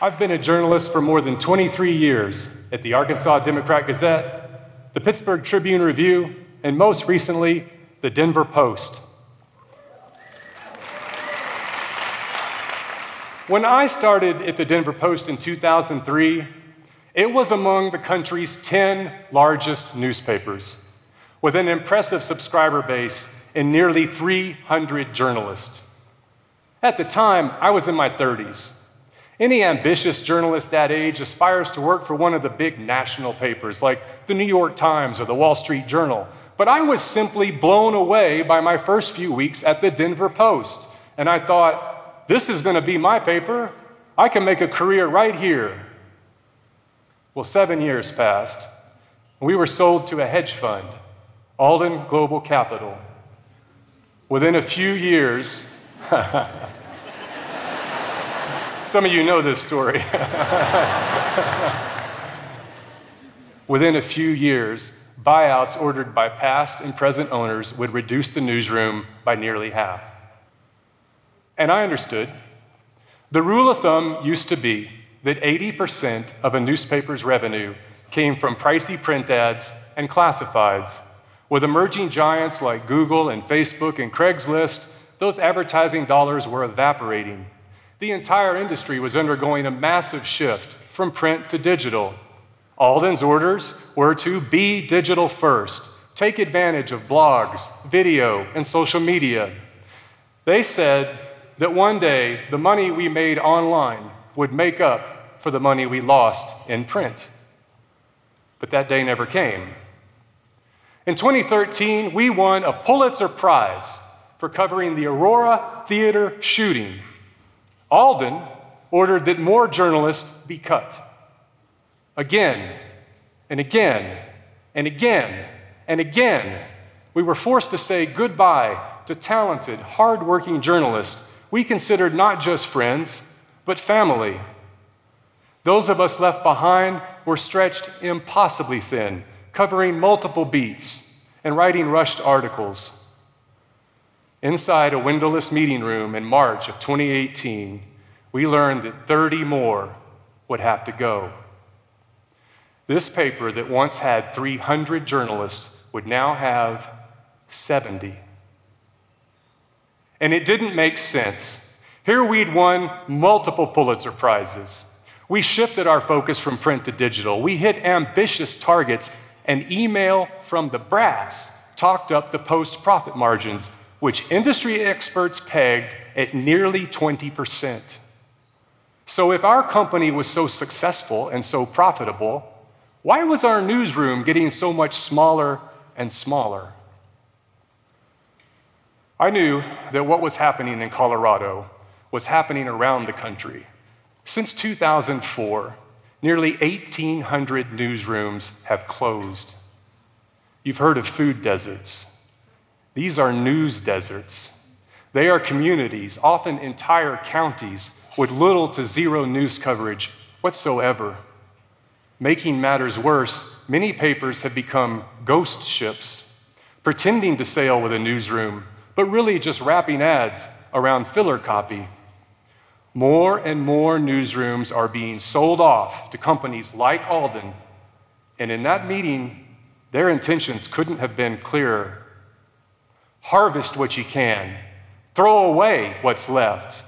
I've been a journalist for more than 23 years at the Arkansas Democrat Gazette, the Pittsburgh Tribune Review, and most recently, the Denver Post. When I started at the Denver Post in 2003, it was among the country's 10 largest newspapers, with an impressive subscriber base and nearly 300 journalists. At the time, I was in my 30s. Any ambitious journalist that age aspires to work for one of the big national papers like the New York Times or the Wall Street Journal. But I was simply blown away by my first few weeks at the Denver Post. And I thought, this is going to be my paper. I can make a career right here. Well, seven years passed. We were sold to a hedge fund, Alden Global Capital. Within a few years, some of you know this story. Within a few years, buyouts ordered by past and present owners would reduce the newsroom by nearly half. And I understood. The rule of thumb used to be that 80% of a newspaper's revenue came from pricey print ads and classifieds. With emerging giants like Google and Facebook and Craigslist, those advertising dollars were evaporating. The entire industry was undergoing a massive shift from print to digital. Alden's orders were to be digital first, take advantage of blogs, video, and social media. They said that one day the money we made online would make up for the money we lost in print. But that day never came. In 2013, we won a Pulitzer Prize for covering the Aurora Theater shooting. Alden ordered that more journalists be cut. Again and again and again and again, we were forced to say goodbye to talented, hardworking journalists we considered not just friends, but family. Those of us left behind were stretched impossibly thin, covering multiple beats and writing rushed articles. Inside a windowless meeting room in March of 2018, we learned that 30 more would have to go. This paper that once had 300 journalists would now have 70. And it didn't make sense. Here we'd won multiple Pulitzer Prizes. We shifted our focus from print to digital. We hit ambitious targets, and email from the brass talked up the post profit margins, which industry experts pegged at nearly 20%. So, if our company was so successful and so profitable, why was our newsroom getting so much smaller and smaller? I knew that what was happening in Colorado was happening around the country. Since 2004, nearly 1,800 newsrooms have closed. You've heard of food deserts. These are news deserts. They are communities, often entire counties, with little to zero news coverage whatsoever. Making matters worse, many papers have become ghost ships, pretending to sail with a newsroom but really just wrapping ads around filler copy. More and more newsrooms are being sold off to companies like Alden, and in that meeting, their intentions couldn't have been clearer. Harvest what you can, throw away what's left.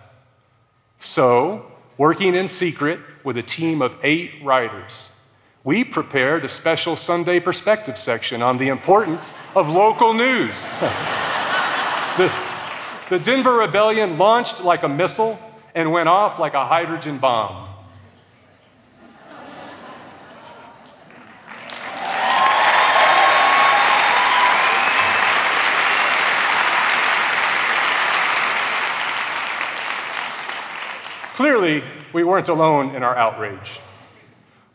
So, working in secret with a team of eight writers, we prepared a special Sunday perspective section on the importance of local news. The, the Denver Rebellion launched like a missile and went off like a hydrogen bomb. Clearly, we weren't alone in our outrage.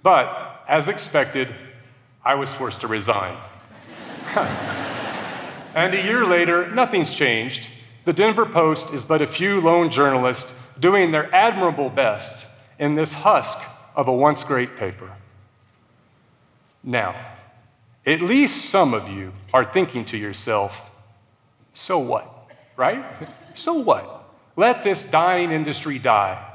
But, as expected, I was forced to resign. And a year later, nothing's changed. The Denver Post is but a few lone journalists doing their admirable best in this husk of a once great paper. Now, at least some of you are thinking to yourself, so what, right? so what? Let this dying industry die.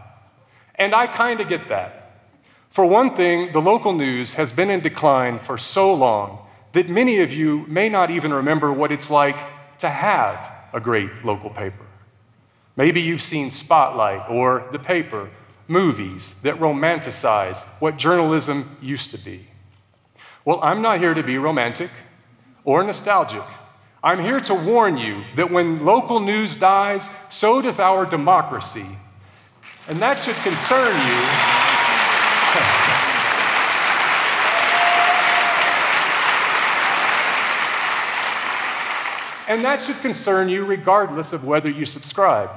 And I kind of get that. For one thing, the local news has been in decline for so long that many of you may not even remember what it's like to have a great local paper. Maybe you've seen Spotlight or The Paper, movies that romanticize what journalism used to be. Well, I'm not here to be romantic or nostalgic. I'm here to warn you that when local news dies, so does our democracy. And that should concern you. and that should concern you regardless of whether you subscribe.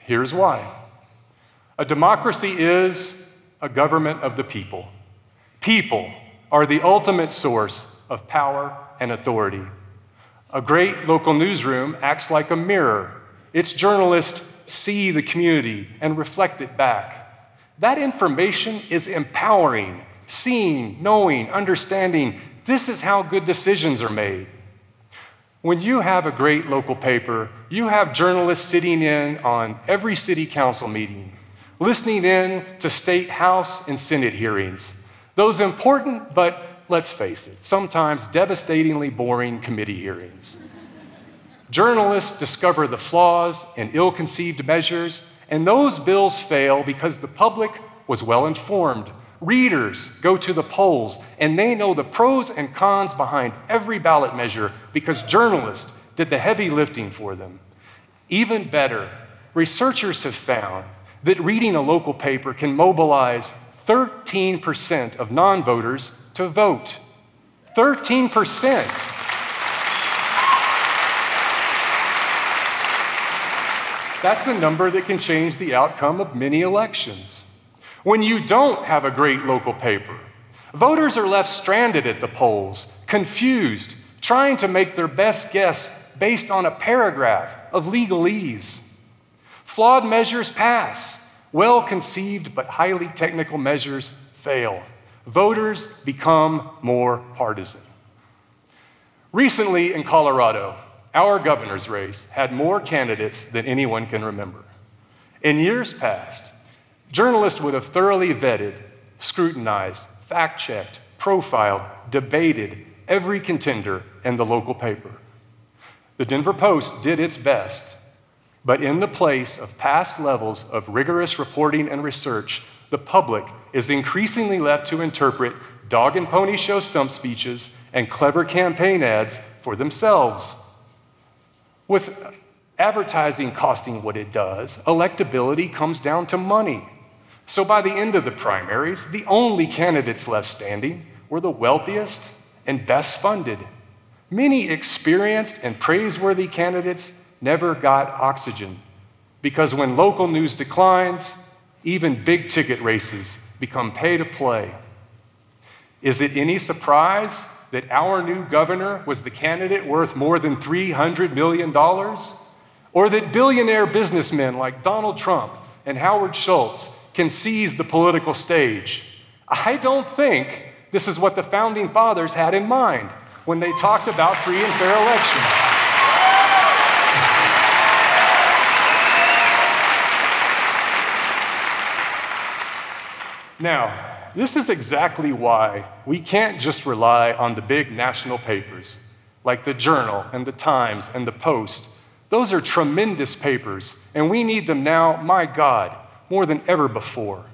Here's why a democracy is a government of the people. People are the ultimate source of power and authority. A great local newsroom acts like a mirror. Its journalists see the community and reflect it back. That information is empowering, seeing, knowing, understanding. This is how good decisions are made. When you have a great local paper, you have journalists sitting in on every city council meeting, listening in to state house and senate hearings. Those important but let's face it, sometimes devastatingly boring committee hearings. Journalists discover the flaws in ill conceived measures, and those bills fail because the public was well informed. Readers go to the polls, and they know the pros and cons behind every ballot measure because journalists did the heavy lifting for them. Even better, researchers have found that reading a local paper can mobilize 13% of non voters to vote. 13%. That's a number that can change the outcome of many elections. When you don't have a great local paper, voters are left stranded at the polls, confused, trying to make their best guess based on a paragraph of legalese. Flawed measures pass, well conceived but highly technical measures fail voters become more partisan. Recently in Colorado, our governor's race had more candidates than anyone can remember. In years past, journalists would have thoroughly vetted, scrutinized, fact checked, profiled, debated every contender in the local paper. The Denver Post did its best, but in the place of past levels of rigorous reporting and research, the public is increasingly left to interpret dog and pony show stump speeches and clever campaign ads for themselves. With advertising costing what it does, electability comes down to money. So by the end of the primaries, the only candidates left standing were the wealthiest and best funded. Many experienced and praiseworthy candidates never got oxygen because when local news declines, even big ticket races become pay to play. Is it any surprise that our new governor was the candidate worth more than $300 million? Or that billionaire businessmen like Donald Trump and Howard Schultz can seize the political stage? I don't think this is what the founding fathers had in mind when they talked about free and fair elections. Now, this is exactly why we can't just rely on the big national papers like the Journal and the Times and the Post. Those are tremendous papers, and we need them now, my God, more than ever before.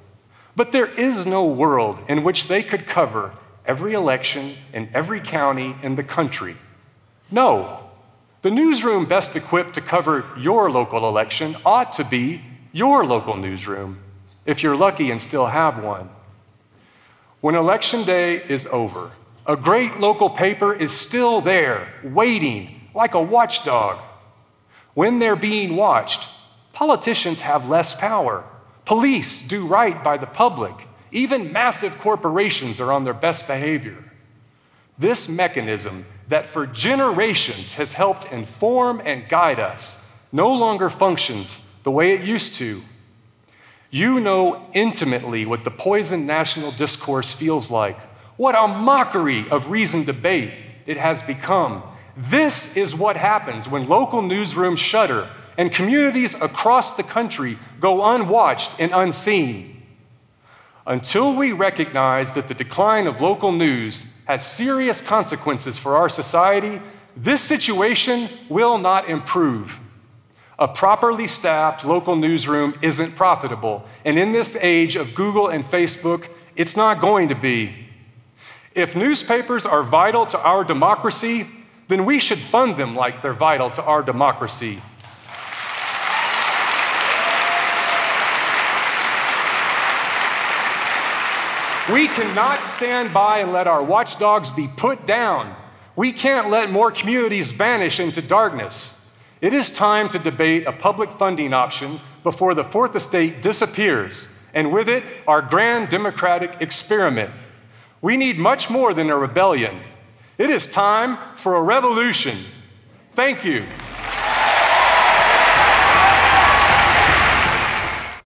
But there is no world in which they could cover every election in every county in the country. No. The newsroom best equipped to cover your local election ought to be your local newsroom if you're lucky and still have one. When election day is over, a great local paper is still there, waiting like a watchdog. When they're being watched, politicians have less power. Police do right by the public. Even massive corporations are on their best behavior. This mechanism that for generations has helped inform and guide us no longer functions the way it used to you know intimately what the poisoned national discourse feels like. What a mockery of reasoned debate it has become. This is what happens when local newsrooms shutter and communities across the country go unwatched and unseen. Until we recognize that the decline of local news has serious consequences for our society, this situation will not improve. A properly staffed local newsroom isn't profitable, and in this age of Google and Facebook, it's not going to be. If newspapers are vital to our democracy, then we should fund them like they're vital to our democracy. We cannot stand by and let our watchdogs be put down. We can't let more communities vanish into darkness. It is time to debate a public funding option before the Fourth Estate disappears, and with it, our grand democratic experiment. We need much more than a rebellion. It is time for a revolution. Thank you.